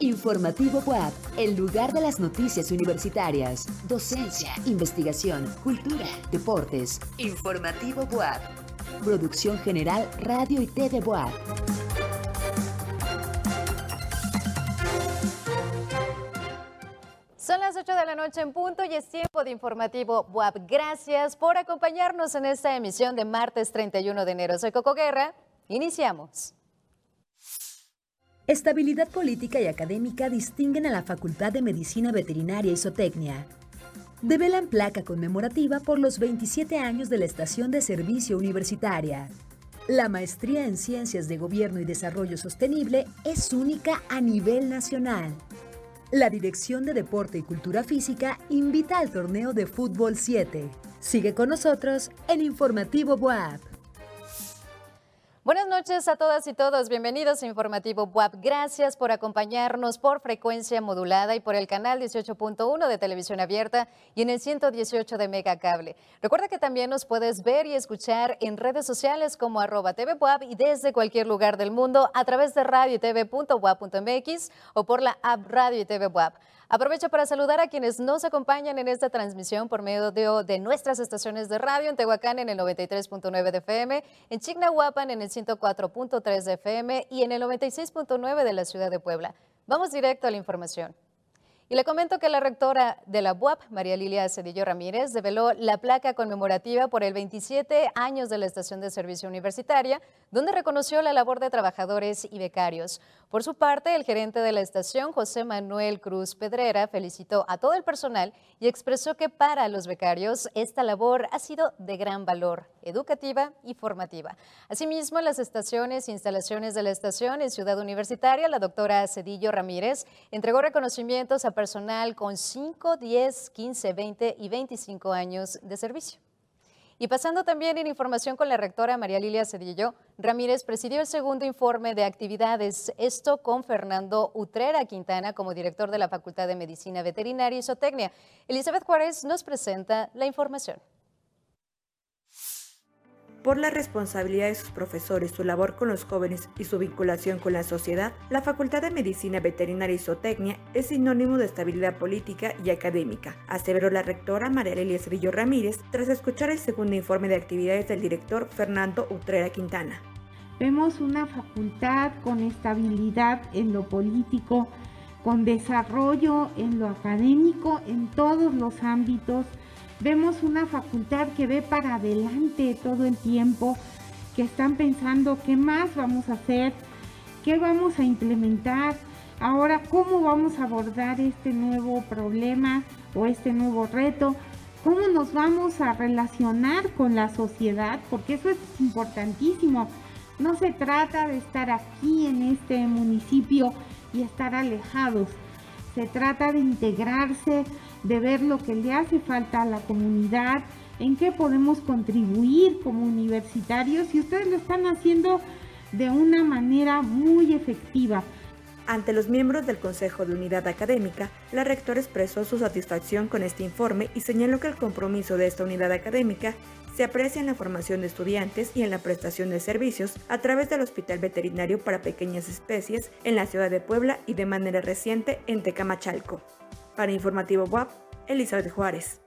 Informativo WAP, el lugar de las noticias universitarias, docencia, investigación, cultura, deportes. Informativo WAP. Producción General Radio y TV WAP. Son las 8 de la noche en punto y es tiempo de informativo WAP. Gracias por acompañarnos en esta emisión de martes 31 de enero. Soy Coco Guerra. Iniciamos. Estabilidad política y académica distinguen a la Facultad de Medicina Veterinaria y Zootecnia. Develan placa conmemorativa por los 27 años de la Estación de Servicio Universitaria. La maestría en Ciencias de Gobierno y Desarrollo Sostenible es única a nivel nacional. La Dirección de Deporte y Cultura Física invita al torneo de Fútbol 7. Sigue con nosotros en Informativo WAP. Noches a todas y todos. Bienvenidos a Informativo WAP. Gracias por acompañarnos por frecuencia modulada y por el canal 18.1 de televisión abierta y en el 118 de Megacable. Recuerda que también nos puedes ver y escuchar en redes sociales como arroba TV y desde cualquier lugar del mundo a través de radio y o por la app Radio y TV WAP. Aprovecho para saludar a quienes nos acompañan en esta transmisión por medio de, nuestras estaciones de radio en Tehuacán en el 93.9 de FM, en Chignahuapan en el 104.3 de FM y en el 96.9 de la ciudad de Puebla. Vamos directo a la información. Y le comento que la rectora de la UAP, María Lilia Cedillo Ramírez, develó la placa conmemorativa por el 27 años de la estación de servicio universitaria, donde reconoció la labor de trabajadores y becarios. Por su parte, el gerente de la estación, José Manuel Cruz Pedrera, felicitó a todo el personal y expresó que para los becarios esta labor ha sido de gran valor, educativa y formativa. Asimismo, las estaciones e instalaciones de la estación en Ciudad Universitaria, la doctora Cedillo Ramírez entregó reconocimientos a personal con 5, 10, 15, 20 y 25 años de servicio. Y pasando también en información con la rectora María Lilia Cedillo, Ramírez presidió el segundo informe de actividades, esto con Fernando Utrera Quintana como director de la Facultad de Medicina Veterinaria y Zootecnia. Elizabeth Juárez nos presenta la información por la responsabilidad de sus profesores, su labor con los jóvenes y su vinculación con la sociedad, la Facultad de Medicina Veterinaria y Zootecnia es sinónimo de estabilidad política y académica, aseveró la rectora María Lelia Cedillo Ramírez tras escuchar el segundo informe de actividades del director Fernando Utrera Quintana. Vemos una facultad con estabilidad en lo político, con desarrollo en lo académico, en todos los ámbitos Vemos una facultad que ve para adelante todo el tiempo, que están pensando qué más vamos a hacer, qué vamos a implementar, ahora cómo vamos a abordar este nuevo problema o este nuevo reto, cómo nos vamos a relacionar con la sociedad, porque eso es importantísimo. No se trata de estar aquí en este municipio y estar alejados. Se trata de integrarse, de ver lo que le hace falta a la comunidad, en qué podemos contribuir como universitarios y ustedes lo están haciendo de una manera muy efectiva. Ante los miembros del Consejo de Unidad Académica, la rectora expresó su satisfacción con este informe y señaló que el compromiso de esta unidad académica se aprecia en la formación de estudiantes y en la prestación de servicios a través del Hospital Veterinario para Pequeñas Especies en la ciudad de Puebla y de manera reciente en Tecamachalco. Para Informativo WAP, Elizabeth Juárez.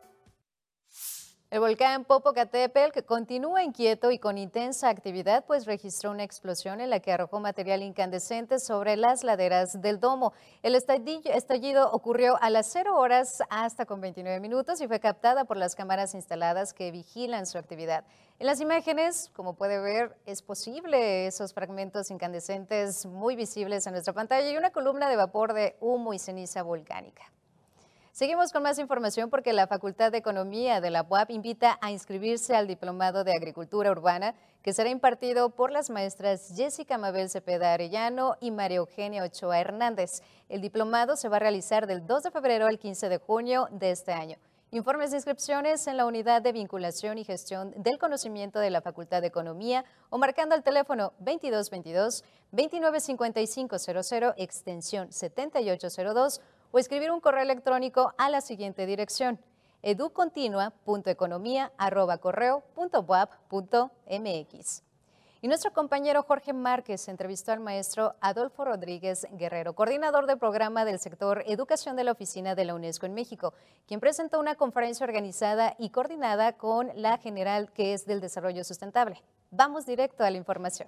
El volcán Popocatépetl, que continúa inquieto y con intensa actividad, pues registró una explosión en la que arrojó material incandescente sobre las laderas del domo. El estallido ocurrió a las 0 horas hasta con 29 minutos y fue captada por las cámaras instaladas que vigilan su actividad. En las imágenes, como puede ver, es posible esos fragmentos incandescentes muy visibles en nuestra pantalla y una columna de vapor de humo y ceniza volcánica. Seguimos con más información porque la Facultad de Economía de la UAP invita a inscribirse al Diplomado de Agricultura Urbana que será impartido por las maestras Jessica Mabel Cepeda Arellano y María Eugenia Ochoa Hernández. El diplomado se va a realizar del 2 de febrero al 15 de junio de este año. Informes de inscripciones en la Unidad de Vinculación y Gestión del Conocimiento de la Facultad de Economía o marcando el teléfono 2222-295500, extensión 7802 o escribir un correo electrónico a la siguiente dirección educontinua.economía.correo.wap.mx. Y nuestro compañero Jorge Márquez entrevistó al maestro Adolfo Rodríguez Guerrero, coordinador del programa del sector Educación de la Oficina de la UNESCO en México, quien presentó una conferencia organizada y coordinada con la general que es del desarrollo sustentable. Vamos directo a la información.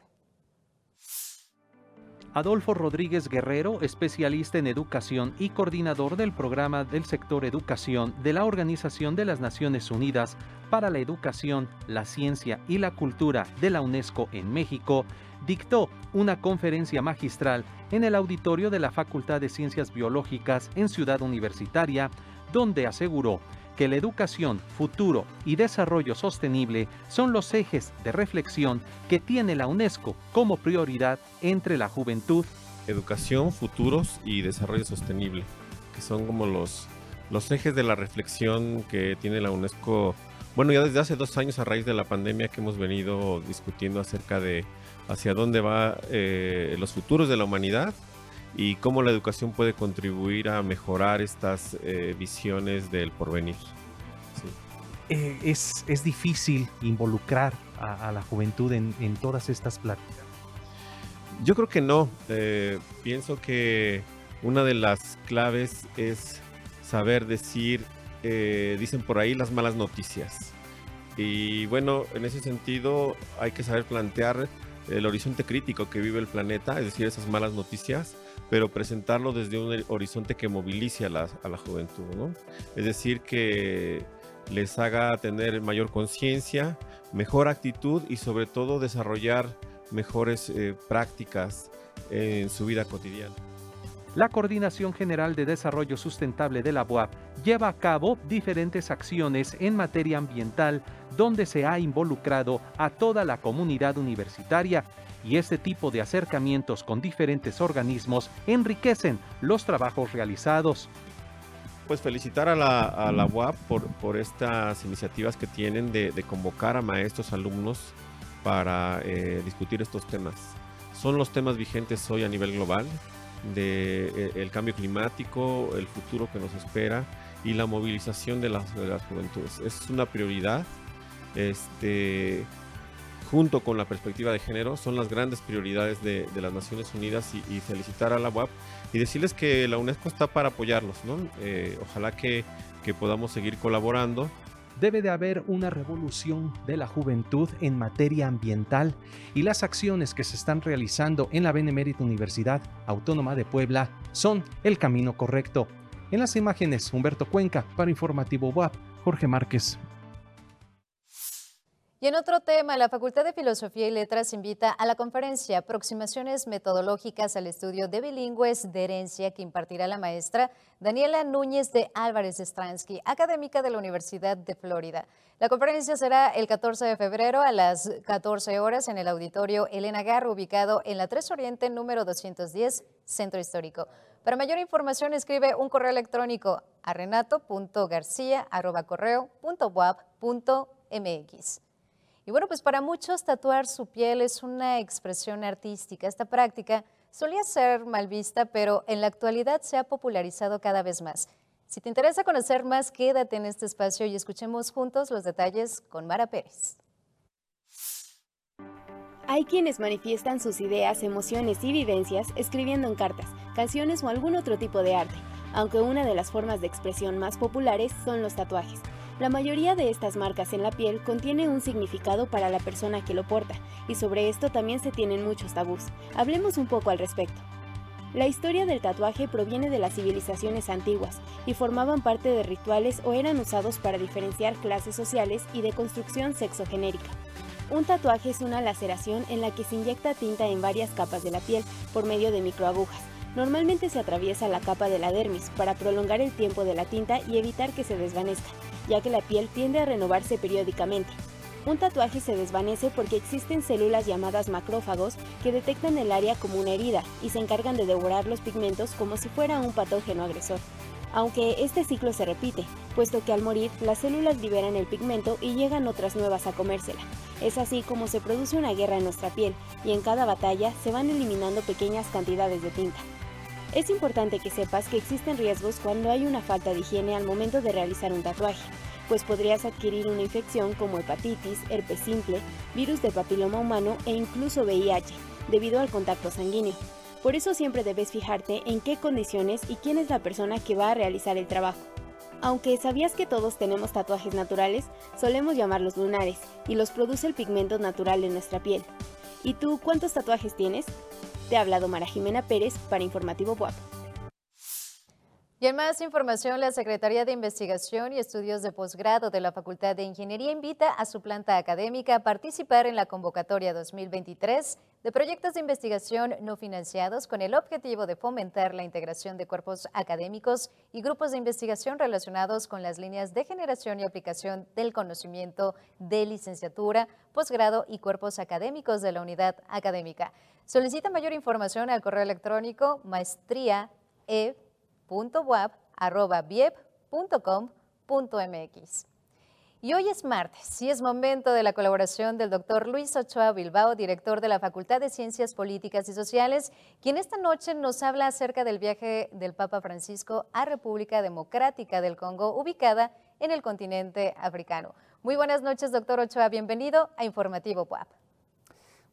Adolfo Rodríguez Guerrero, especialista en educación y coordinador del programa del sector educación de la Organización de las Naciones Unidas para la Educación, la Ciencia y la Cultura de la UNESCO en México, dictó una conferencia magistral en el auditorio de la Facultad de Ciencias Biológicas en Ciudad Universitaria, donde aseguró que la educación, futuro y desarrollo sostenible son los ejes de reflexión que tiene la UNESCO como prioridad entre la juventud. Educación, futuros y desarrollo sostenible, que son como los, los ejes de la reflexión que tiene la UNESCO. Bueno, ya desde hace dos años a raíz de la pandemia que hemos venido discutiendo acerca de hacia dónde va eh, los futuros de la humanidad y cómo la educación puede contribuir a mejorar estas eh, visiones del porvenir. Eh, es, es, difícil involucrar a, la juventud en, todas estas pláticas. Yo creo que no. Eh, pienso que una de las claves es saber decir, dicen por ahí, las malas noticias. Y bueno, en ese sentido hay que saber plantear el horizonte crítico que vive el planeta, es decir, esas malas noticias, pero presentarlo desde un horizonte que movilice a la, a la juventud, ¿no? Es decir, que les haga tener mayor conciencia, mejor actitud y sobre todo desarrollar mejores eh, prácticas en su vida cotidiana. La Coordinación General de Desarrollo Sustentable de la UAP lleva a cabo diferentes acciones en materia ambiental donde se ha involucrado a toda la comunidad universitaria y este tipo de acercamientos con diferentes organismos enriquecen los trabajos realizados. Pues felicitar a la, a por, estas iniciativas que tienen de, convocar a maestros, alumnos para eh, discutir estos temas. Son los temas vigentes hoy a nivel global de eh, el cambio climático, el futuro que nos espera y la movilización de las, de las juventudes. Es una prioridad. Este, junto con la perspectiva de género, son las grandes prioridades de, las Naciones Unidas y, felicitar a la UAP y decirles que la UNESCO está para apoyarlos. ¿no? Eh, ojalá que, que podamos seguir colaborando debe de haber una revolución de la juventud en materia ambiental y las acciones que se están realizando en la Benemérita Universidad Autónoma de Puebla son el camino correcto. En las imágenes, Humberto Cuenca para Informativo WAP, Jorge Márquez. Y en otro tema, la Facultad de Filosofía y Letras invita a la conferencia Aproximaciones Metodológicas al Estudio de Bilingües de Herencia que impartirá la maestra Daniela Núñez de Álvarez Stransky, académica de la Universidad de Florida. La conferencia será el 14 de febrero a las 14 horas en el auditorio Elena Garro, ubicado en la 3 Oriente número 210, Centro Histórico. Para mayor información, escribe un correo electrónico a renato.garcia.correo.wap.mx. Y bueno, pues para muchos tatuar su piel es una expresión artística. Esta práctica solía ser mal vista, pero en la actualidad se ha popularizado cada vez más. Si te interesa conocer más, quédate en este espacio y escuchemos juntos los detalles con Mara Pérez. Hay quienes manifiestan sus ideas, emociones y vivencias escribiendo en cartas, canciones o algún otro tipo de arte, aunque una de las formas de expresión más populares son los tatuajes. La mayoría de estas marcas en la piel contiene un significado para la persona que lo porta, y sobre esto también se tienen muchos tabús. Hablemos un poco al respecto. La historia del tatuaje proviene de las civilizaciones antiguas y formaban parte de rituales o eran usados para diferenciar clases sociales y de construcción sexogenérica. Un tatuaje es una laceración en la que se inyecta tinta en varias capas de la piel por medio de microagujas. Normalmente se atraviesa la capa de la dermis para prolongar el tiempo de la tinta y evitar que se desvanezca ya que la piel tiende a renovarse periódicamente. Un tatuaje se desvanece porque existen células llamadas macrófagos que detectan el área como una herida y se encargan de devorar los pigmentos como si fuera un patógeno agresor. Aunque este ciclo se repite, puesto que al morir las células liberan el pigmento y llegan otras nuevas a comérsela. Es así como se produce una guerra en nuestra piel y en cada batalla se van eliminando pequeñas cantidades de tinta. Es importante que sepas que existen riesgos cuando hay una falta de higiene al momento de realizar un tatuaje. pues podrías adquirir una infección como hepatitis, herpes simple, virus del papiloma humano e incluso VIH, debido al contacto sanguíneo. Por eso siempre debes fijarte en qué condiciones y quién es la persona que va a realizar el trabajo. Aunque sabías que todos tenemos tatuajes naturales, solemos llamarlos lunares, y los produce el pigmento natural de nuestra piel. ¿Y tú cuántos tatuajes tienes? Te ha hablado Mara Jimena Pérez para Informativo WAP. Y en más información, la Secretaría de Investigación y Estudios de Posgrado de la Facultad de Ingeniería invita a su planta académica a participar en la convocatoria 2023 de proyectos de investigación no financiados con el objetivo de fomentar la integración de cuerpos académicos y grupos de investigación relacionados con las líneas de generación y aplicación del conocimiento de licenciatura, posgrado y cuerpos académicos de la unidad académica. Solicita mayor información al correo electrónico maestría www.wap.com.mx. Y hoy es martes y es momento de la colaboración del doctor Luis Ochoa Bilbao, director de la Facultad de Ciencias Políticas y Sociales, quien esta noche nos habla acerca del viaje del Papa Francisco a República Democrática del Congo, ubicada en el continente africano. Muy buenas noches, doctor Ochoa. Bienvenido a Informativo PUAP.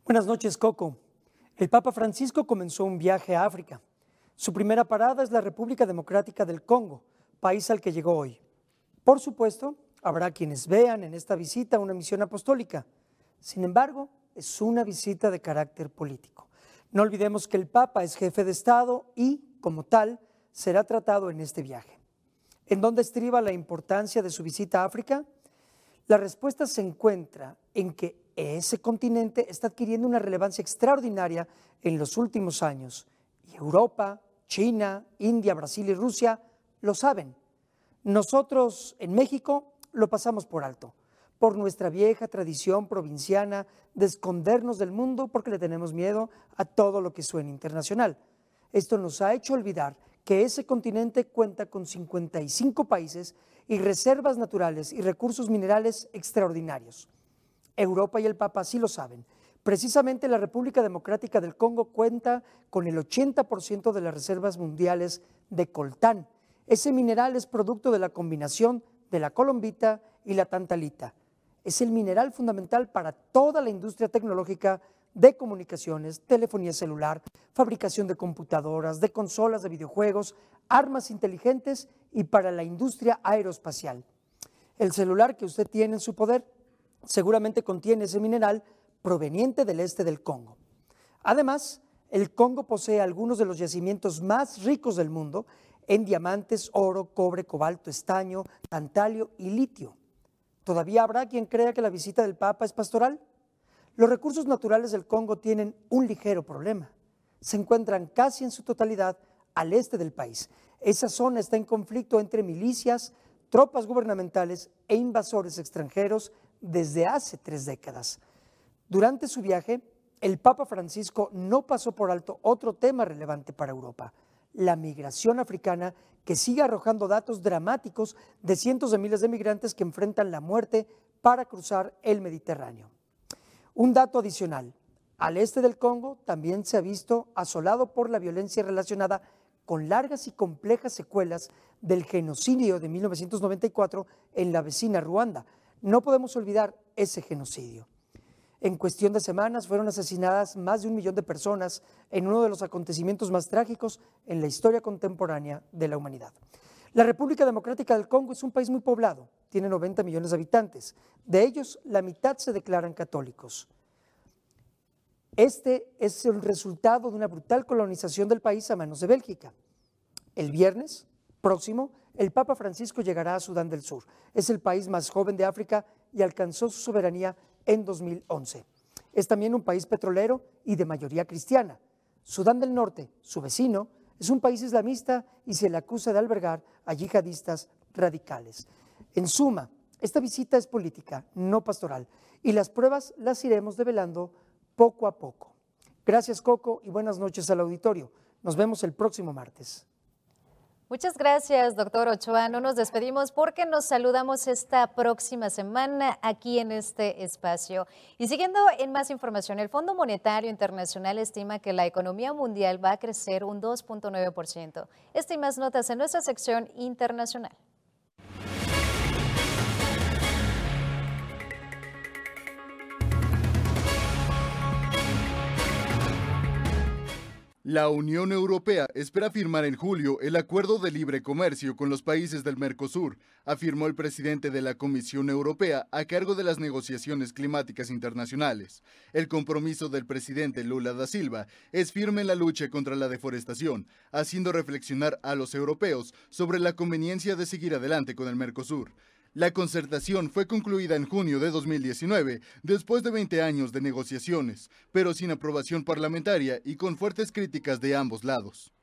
Buenas noches, Coco. El Papa Francisco comenzó un viaje a África su primera parada es la República Democrática del Congo, país al que llegó hoy. Por supuesto, habrá quienes vean en esta visita una misión apostólica. Sin embargo, es una visita de carácter político. No olvidemos que el Papa es jefe de Estado y, como tal, será tratado en este viaje. ¿En dónde estriba la importancia de su visita a África? La respuesta se encuentra en que ese continente está adquiriendo una relevancia extraordinaria en los últimos años y Europa, China, India, Brasil y Rusia lo saben. Nosotros en México lo pasamos por alto, por nuestra vieja tradición provinciana de escondernos del mundo porque le tenemos miedo a todo lo que suena internacional. Esto nos ha hecho olvidar que ese continente cuenta con 55 países y reservas naturales y recursos minerales extraordinarios. Europa y el Papa sí lo saben Precisamente la República Democrática del Congo cuenta con el 80% de las reservas mundiales de coltán. Ese mineral es producto de la combinación de la colombita y la tantalita. Es el mineral fundamental para toda la industria tecnológica de comunicaciones, telefonía celular, fabricación de computadoras, de consolas de videojuegos, armas inteligentes y para la industria aeroespacial. El celular que usted tiene en su poder seguramente contiene ese mineral proveniente del este del Congo. Además, el Congo posee algunos de los yacimientos más ricos del mundo en diamantes, oro, cobre, cobalto, estaño, tantalio y litio. ¿Todavía habrá quien crea que la visita del Papa es pastoral? Los recursos naturales del Congo tienen un ligero problema. Se encuentran casi en su totalidad al este del país. Esa zona está en conflicto entre milicias, tropas gubernamentales e invasores extranjeros desde hace tres décadas. Durante su viaje, el Papa Francisco no pasó por alto otro tema relevante para Europa, la migración africana que sigue arrojando datos dramáticos de cientos de miles de migrantes que enfrentan la muerte para cruzar el Mediterráneo. Un dato adicional, al este del Congo también se ha visto asolado por la violencia relacionada con largas y complejas secuelas del genocidio de 1994 en la vecina Ruanda. No podemos olvidar ese genocidio. En cuestión de semanas fueron asesinadas más de un millón de personas en uno de los acontecimientos más trágicos en la historia contemporánea de la humanidad. La República Democrática del Congo es un país muy poblado, tiene 90 millones de habitantes. De ellos, la mitad se declaran católicos. Este es el resultado de una brutal colonización del país a manos de Bélgica. El viernes próximo, el Papa Francisco llegará a Sudán del Sur. Es el país más joven de África y alcanzó su soberanía en 2011. Es también un país petrolero y de mayoría cristiana. Sudán del Norte, su vecino, es un país islamista y se le acusa de albergar a yihadistas radicales. En suma, esta visita es política, no pastoral, y las pruebas las iremos develando poco a poco. Gracias Coco y buenas noches al auditorio. Nos vemos el próximo martes. Muchas gracias, doctor Ochoa. No nos despedimos porque nos saludamos esta próxima semana aquí en este espacio. Y siguiendo en más información, el Fondo Monetario Internacional estima que la economía mundial va a crecer un 2.9%. Esta y más notas en nuestra sección internacional. La Unión Europea espera firmar en julio el acuerdo de libre comercio con los países del Mercosur, afirmó el presidente de la Comisión Europea a cargo de las negociaciones climáticas internacionales. El compromiso del presidente Lula da Silva es firme en la lucha contra la deforestación, haciendo reflexionar a los europeos sobre la conveniencia de seguir adelante con el Mercosur. La concertación fue concluida en junio de 2019, después de 20 años de negociaciones, pero sin aprobación parlamentaria y con fuertes críticas de ambos lados.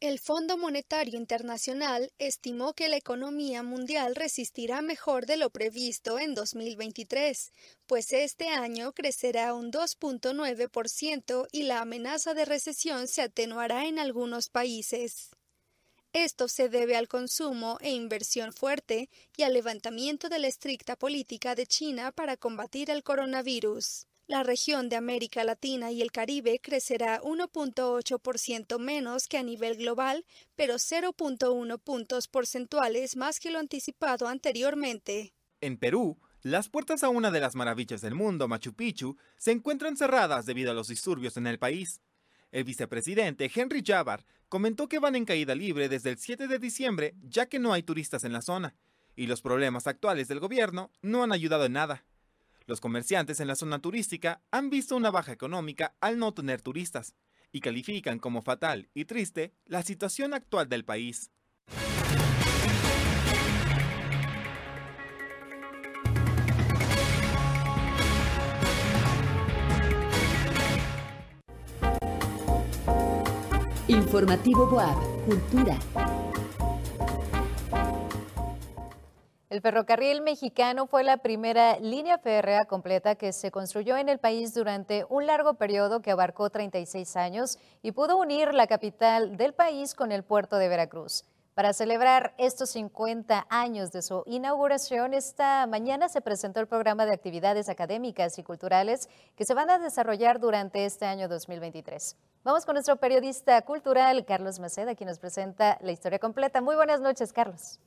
El Fondo Monetario Internacional estimó que la economía mundial resistirá mejor de lo previsto en 2023, pues este año crecerá un 2.9% y la amenaza de recesión se atenuará en algunos países. Esto se debe al consumo e inversión fuerte y al levantamiento de la estricta política de China para combatir el coronavirus. La región de América Latina y el Caribe crecerá 1.8% menos que a nivel global, pero 0.1 puntos porcentuales más que lo anticipado anteriormente. En Perú, las puertas a una de las maravillas del mundo, Machu Picchu, se encuentran cerradas debido a los disturbios en el país. El vicepresidente Henry Javar comentó que van en caída libre desde el 7 de diciembre ya que no hay turistas en la zona, y los problemas actuales del gobierno no han ayudado en nada. Los comerciantes en la zona turística han visto una baja económica al no tener turistas, y califican como fatal y triste la situación actual del país. Informativo Boab, Cultura. El ferrocarril mexicano fue la primera línea férrea completa que se construyó en el país durante un largo periodo que abarcó 36 años y pudo unir la capital del país con el puerto de Veracruz. Para celebrar estos 50 años de su inauguración, esta mañana se presentó el programa de actividades académicas y culturales que se van a desarrollar durante este año 2023. Vamos con nuestro periodista cultural, Carlos Maceda, quien nos presenta la historia completa. Muy buenas noches, Carlos.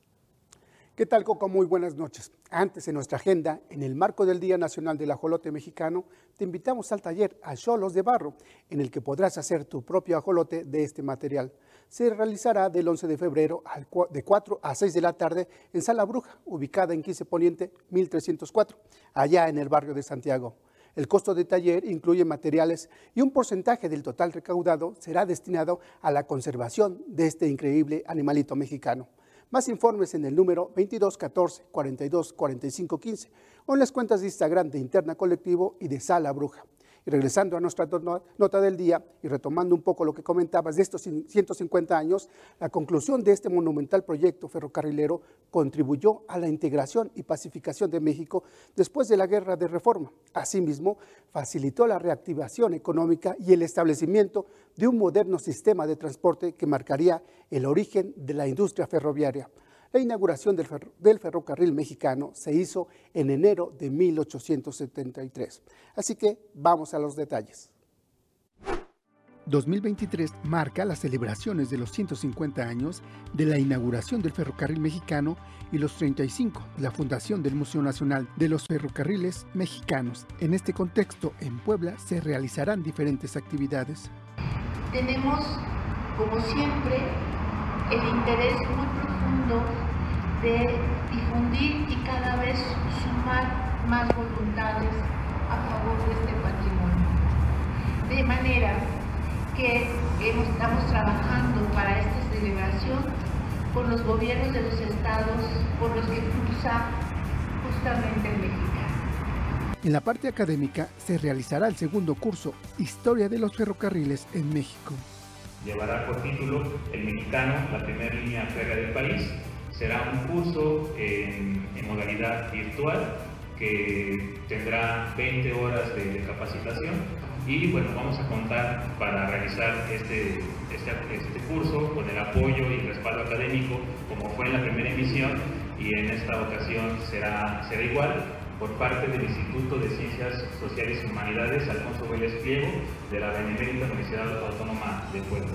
¿Qué tal, Coco? Muy buenas noches. Antes, en nuestra agenda, en el marco del Día Nacional del Ajolote Mexicano, te invitamos al taller Acholos de Barro, en el que podrás hacer tu propio ajolote de este material. Se realizará del 11 de febrero de 4 a 6 de la tarde en Sala Bruja, ubicada en 15 Poniente 1304, allá en el barrio de Santiago. El costo del taller incluye materiales y un porcentaje del total recaudado será destinado a la conservación de este increíble animalito mexicano. Más informes en el número 2214 42 45 15 o en las cuentas de Instagram de Interna Colectivo y de Sala Bruja. Y regresando a nuestra nota del día y retomando un poco lo que comentabas de estos 150 años, la conclusión de este monumental proyecto ferrocarrilero contribuyó a la integración y pacificación de México después de la Guerra de Reforma. Asimismo, facilitó la reactivación económica y el establecimiento de un moderno sistema de transporte que marcaría el origen de la industria ferroviaria. La inauguración del, ferrocarril mexicano se hizo en enero de 1873. Así que vamos a los detalles. 2023 marca las celebraciones de los 150 años de la inauguración del ferrocarril mexicano y los 35 de la fundación del Museo Nacional de los Ferrocarriles Mexicanos. En este contexto, en Puebla se realizarán diferentes actividades. Tenemos, como siempre, el interés muy de difundir y cada vez sumar más voluntades a favor de este patrimonio. De manera que estamos trabajando para esta celebración con los gobiernos de los estados por los que cruza justamente el mexicano. En la parte académica se realizará el segundo curso Historia de los ferrocarriles en México. Llevará por título El Mexicano, la primera línea férrea del país, será un curso en, modalidad virtual que tendrá 20 horas de capacitación. Y bueno, vamos a contar para realizar este, este, este, curso con el apoyo y respaldo académico como fue en la primera emisión y en esta ocasión será, será igual por parte del Instituto de Ciencias Sociales y Humanidades Alfonso Vélez Pliego de la Benemérita Universidad Autónoma de Puebla.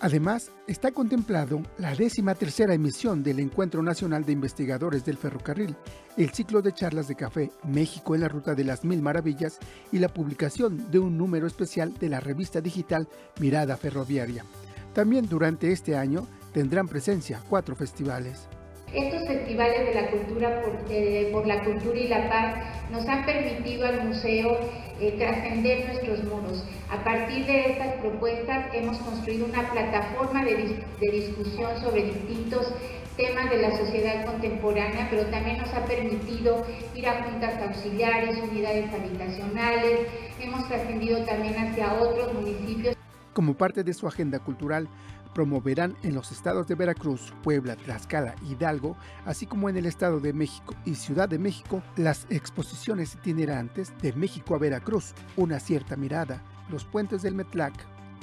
Además, está contemplado la décima tercera emisión del Encuentro Nacional de Investigadores del Ferrocarril, el ciclo de charlas de café México en la Ruta de las Mil Maravillas y la publicación de un número especial de la revista digital Mirada Ferroviaria. También durante este año tendrán presencia cuatro festivales. Estos festivales de la cultura por, eh, por, la cultura y la paz nos han permitido al museo eh, trascender nuestros muros. A partir de estas propuestas hemos construido una plataforma de, de discusión sobre distintos temas de la sociedad contemporánea, pero también nos ha permitido ir a juntas auxiliares, unidades habitacionales, hemos trascendido también hacia otros municipios. Como parte de su agenda cultural, promoverán en los estados de Veracruz, Puebla, Tlaxcala, Hidalgo, así como en el Estado de México y Ciudad de México, las exposiciones itinerantes de México a Veracruz, una cierta mirada, los puentes del Metlac,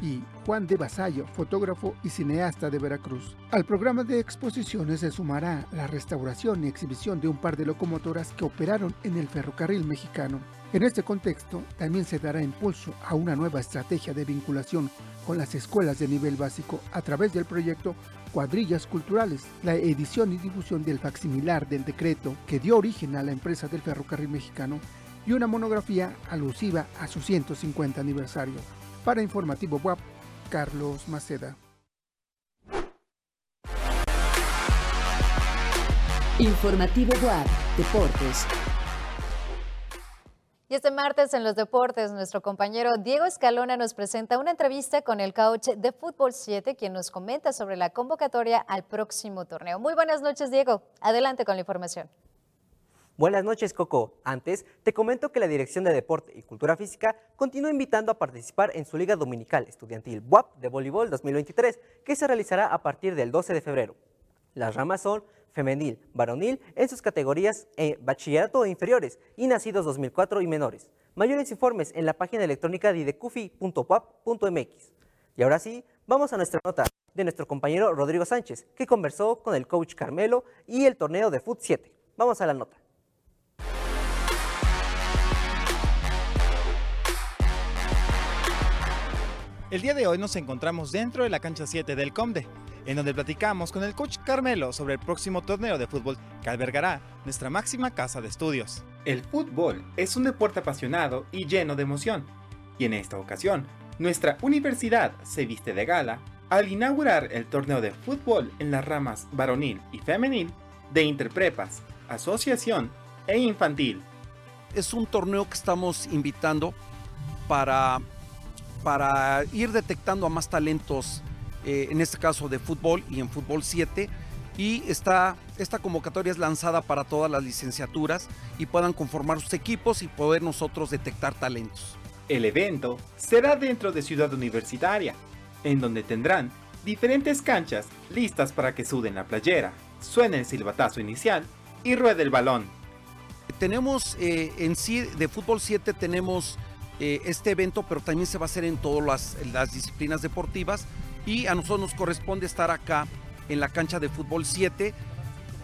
y Juan de Basallo, fotógrafo y cineasta de Veracruz. Al programa de exposiciones se sumará la restauración y exhibición de un par de locomotoras que operaron en el ferrocarril mexicano. En este contexto, también se dará impulso a una nueva estrategia de vinculación con las escuelas de nivel básico a través del proyecto Cuadrillas Culturales, la edición y difusión del facsimilar del decreto que dio origen a la empresa del ferrocarril mexicano y una monografía alusiva a su 150 aniversario. Para Informativo WAP, Carlos Maceda. Informativo WAP, Deportes. Y este martes en los deportes, nuestro compañero Diego Escalona nos presenta una entrevista con el coach de Fútbol 7, quien nos comenta sobre la convocatoria al próximo torneo. Muy buenas noches, Diego. Adelante con la información. Buenas noches, Coco. Antes, te comento que la Dirección de Deporte y Cultura Física continúa invitando a participar en su Liga Dominical Estudiantil WAP de Voleibol 2023, que se realizará a partir del 12 de febrero. Las ramas son femenil, varonil en sus categorías eh, bachillerato e inferiores y nacidos 2004 y menores. Mayores informes en la página electrónica didecufi.wap.mx. Y ahora sí, vamos a nuestra nota de nuestro compañero Rodrigo Sánchez, que conversó con el coach Carmelo y el torneo de Foot 7. Vamos a la nota. El día de hoy nos encontramos dentro de la cancha 7 del Comde, en donde platicamos con el coach Carmelo sobre el próximo torneo de fútbol que albergará nuestra máxima casa de estudios. El fútbol es un deporte apasionado y lleno de emoción, y en esta ocasión, nuestra universidad se viste de gala al inaugurar el torneo de fútbol en las ramas varonil y femenil de interprepas, asociación e infantil. Es un torneo que estamos invitando para para ir detectando a más talentos, eh, en este caso de fútbol y en fútbol 7. Y esta, esta convocatoria es lanzada para todas las licenciaturas y puedan conformar sus equipos y poder nosotros detectar talentos. El evento será dentro de Ciudad Universitaria, en donde tendrán diferentes canchas listas para que suden la playera, suene el silbatazo inicial y ruede el balón. Tenemos eh, en sí de fútbol 7 tenemos eh, este evento, pero también se va a hacer en todas las, disciplinas deportivas y a nosotros nos corresponde estar acá en la cancha de fútbol 7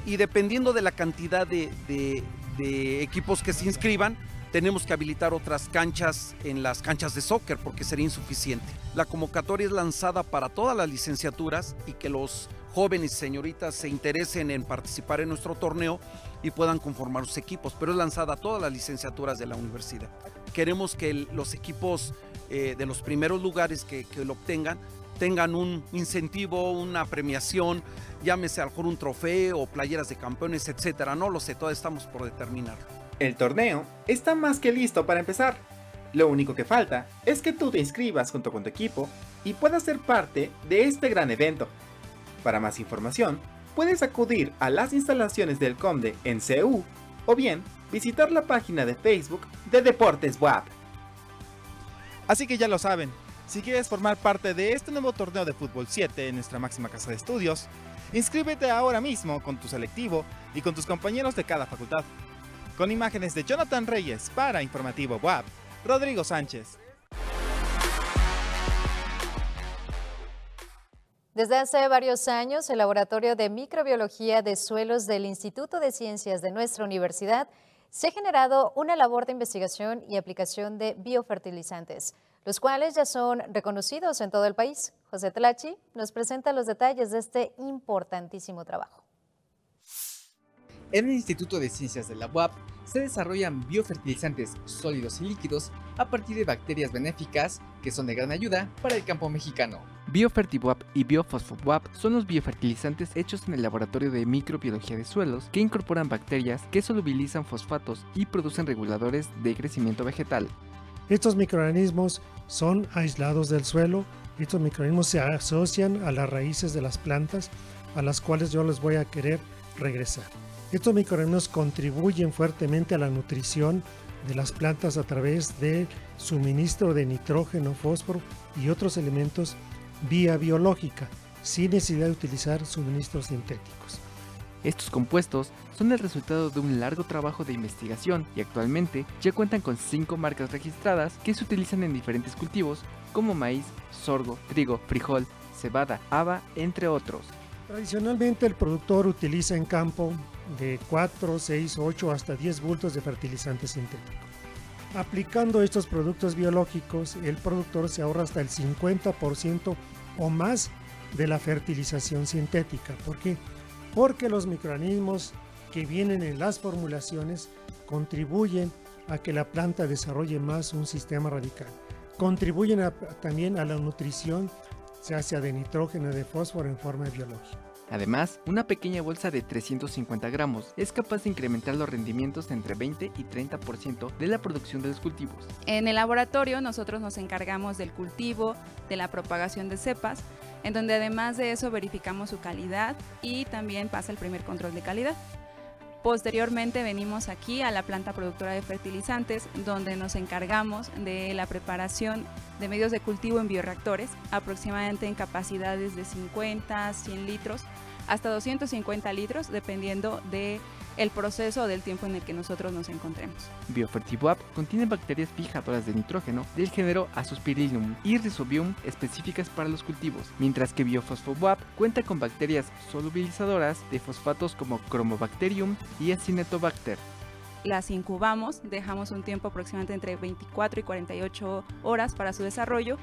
y dependiendo de la cantidad de, de, equipos que se inscriban, tenemos que habilitar otras canchas en las canchas de soccer porque sería insuficiente. La convocatoria es lanzada para todas las licenciaturas y que los jóvenes y señoritas se interesen en participar en nuestro torneo y puedan conformar sus equipos, pero es lanzada a todas las licenciaturas de la universidad. Queremos que los equipos eh, de los primeros lugares que, lo obtengan tengan un incentivo, una premiación, llámese a lo mejor un trofeo o playeras de campeones, etcétera. No lo sé, todavía estamos por determinar. El torneo está más que listo para empezar. Lo único que falta es que tú te inscribas junto con tu equipo y puedas ser parte de este gran evento. Para más información, puedes acudir a las instalaciones del Conde en CU o bien visitar la página de Facebook de Deportes WAP. Así que ya lo saben, si quieres formar parte de este nuevo torneo de fútbol 7 en nuestra máxima casa de estudios, inscríbete ahora mismo con tu selectivo y con tus compañeros de cada facultad. Con imágenes de Jonathan Reyes para Informativo WAP, Rodrigo Sánchez. Desde hace varios años, el Laboratorio de Microbiología de Suelos del Instituto de Ciencias de nuestra universidad se ha generado una labor de investigación y aplicación de biofertilizantes, los cuales ya son reconocidos en todo el país. José Tlachi nos presenta los detalles de este importantísimo trabajo. En el Instituto de Ciencias de la UAP se desarrollan biofertilizantes sólidos y líquidos a partir de bacterias benéficas que son de gran ayuda para el campo mexicano. BioFertiWAP y BioFosfoWAP son los biofertilizantes hechos en el laboratorio de microbiología de suelos que incorporan bacterias que solubilizan fosfatos y producen reguladores de crecimiento vegetal. Estos microorganismos son aislados del suelo, estos microorganismos se asocian a las raíces de las plantas a las cuales yo les voy a querer regresar. Estos microorganismos contribuyen fuertemente a la nutrición de las plantas a través del suministro de nitrógeno, fósforo y otros elementos vía biológica, sin necesidad de utilizar suministros sintéticos. Estos compuestos son el resultado de un largo trabajo de investigación y actualmente ya cuentan con cinco marcas registradas que se utilizan en diferentes cultivos como maíz, sorgo, trigo, frijol, cebada, haba, entre otros. Tradicionalmente el productor utiliza en campo de 4, 6, 8 hasta 10 bultos de fertilizante sintético. Aplicando estos productos biológicos, el productor se ahorra hasta el 50% o más de la fertilización sintética. ¿Por qué? Porque los microorganismos que vienen en las formulaciones contribuyen a que la planta desarrolle más un sistema radical. Contribuyen también a la nutrición, se hace de nitrógeno y de fósforo en forma biológica. Además, una pequeña bolsa de 350 gramos es capaz de incrementar los rendimientos entre 20 y 30% de la producción de los cultivos. En el laboratorio nosotros nos encargamos del cultivo, de la propagación de cepas, en donde además de eso verificamos su calidad y también pasa el primer control de calidad. Posteriormente venimos aquí a la planta productora de fertilizantes, donde nos encargamos de la preparación de medios de cultivo en bioreactores, aproximadamente en capacidades de 50, 100 litros, hasta 250 litros, dependiendo de el proceso del tiempo en el que nosotros nos encontremos. BioFertiWap contiene bacterias fijadoras de nitrógeno del género Azospirillum y Rhizobium específicas para los cultivos, mientras que BioFosfoWap cuenta con bacterias solubilizadoras de fosfatos como Chromobacterium y Acinetobacter. Las incubamos, dejamos un tiempo aproximadamente entre 24 y 48 horas para su desarrollo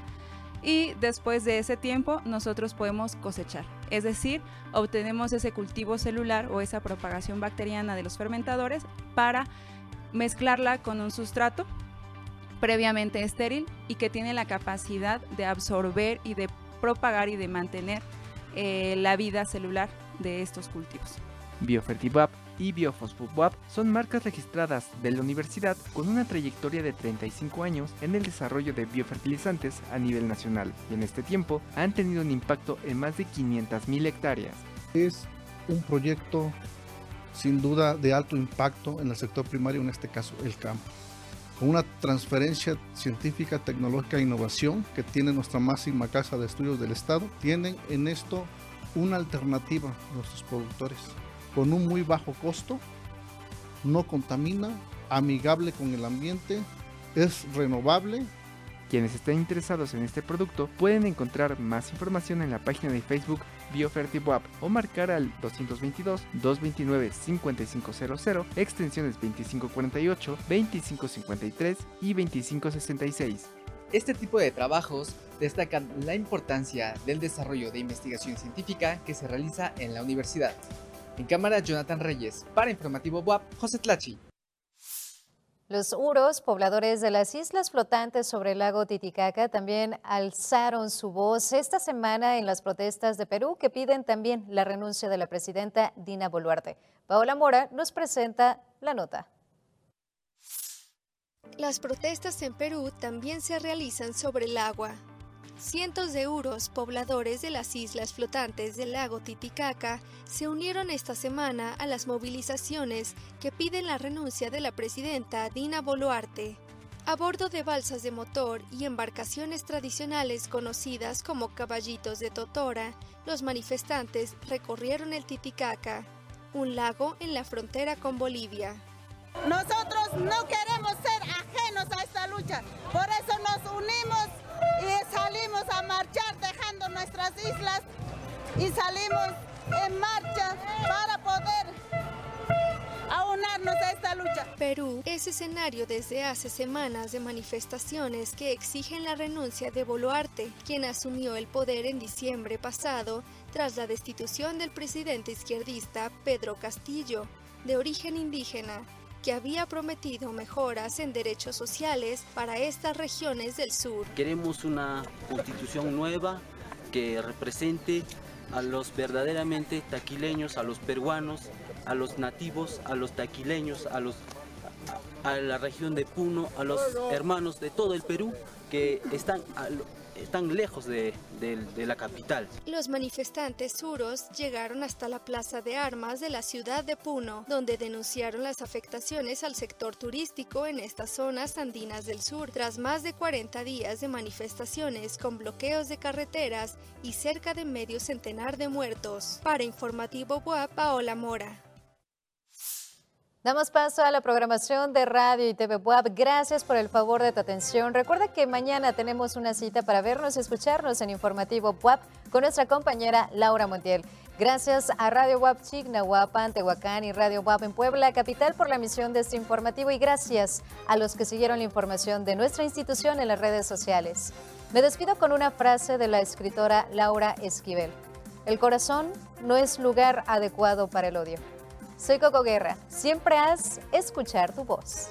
y después de ese tiempo nosotros podemos cosechar. Es decir, obtenemos ese cultivo celular o esa propagación bacteriana de los fermentadores para mezclarla con un sustrato previamente estéril y que tiene la capacidad de absorber y de propagar y de mantener eh, la vida celular de estos cultivos. BioFertiWap y BioFosFoodWap son marcas registradas de la universidad con una trayectoria de 35 años en el desarrollo de biofertilizantes a nivel nacional y en este tiempo han tenido un impacto en más de 500.000 hectáreas. Es un proyecto sin duda de alto impacto en el sector primario, en este caso el campo. Con una transferencia científica, tecnológica e innovación que tiene nuestra máxima casa de estudios del Estado, tienen en esto una alternativa a nuestros productores con un muy bajo costo, no contamina, amigable con el ambiente, es renovable. Quienes estén interesados en este producto pueden encontrar más información en la página de Facebook BioFertiWap o marcar al 222-229-5500, extensiones 2548, 2553 y 2566. Este tipo de trabajos destacan la importancia del desarrollo de investigación científica que se realiza en la universidad. En cámara, Jonathan Reyes. Para Informativo WAP, José Tlachi. Los uros, pobladores de las islas flotantes sobre el lago Titicaca, también alzaron su voz esta semana en las protestas de Perú que piden también la renuncia de la presidenta Dina Boluarte. Paola Mora nos presenta la nota. Las protestas en Perú también se realizan sobre el agua. Cientos de uros, pobladores de las islas flotantes del lago Titicaca, se unieron esta semana a las movilizaciones que piden la renuncia de la presidenta Dina Boluarte. A bordo de balsas de motor y embarcaciones tradicionales conocidas como caballitos de Totora, los manifestantes recorrieron el Titicaca, un lago en la frontera con Bolivia. Nosotros no queremos ser es escenario desde hace semanas de manifestaciones que exigen la renuncia de Boluarte, quien asumió el poder en diciembre pasado tras la destitución del presidente izquierdista Pedro Castillo, de origen indígena, que había prometido mejoras en derechos sociales para estas regiones del sur. Queremos una constitución nueva que represente a los verdaderamente taquileños, a los peruanos, a los nativos, a los taquileños, a los a la región de Puno, a los hermanos de todo el Perú que están están lejos de, la capital. Los manifestantes suros llegaron hasta la plaza de armas de la ciudad de Puno, donde denunciaron las afectaciones al sector turístico en estas zonas andinas del sur, tras más de 40 días de manifestaciones con bloqueos de carreteras y cerca de medio centenar de muertos. Para Informativo WAP, Paola Mora. Damos paso a la programación de radio y TV Web. Gracias por el favor de tu atención. Recuerda que mañana tenemos una cita para vernos y escucharnos en Informativo Web con nuestra compañera Laura Montiel. Gracias a Radio WAP Chignahuapan, Tehuacán y Radio WAP en Puebla, capital, por la emisión de este informativo y gracias a los que siguieron la información de nuestra institución en las redes sociales. Me despido con una frase de la escritora Laura Esquivel. El corazón no es lugar adecuado para el odio. Soy Coco Guerra. Siempre haz escuchar tu voz.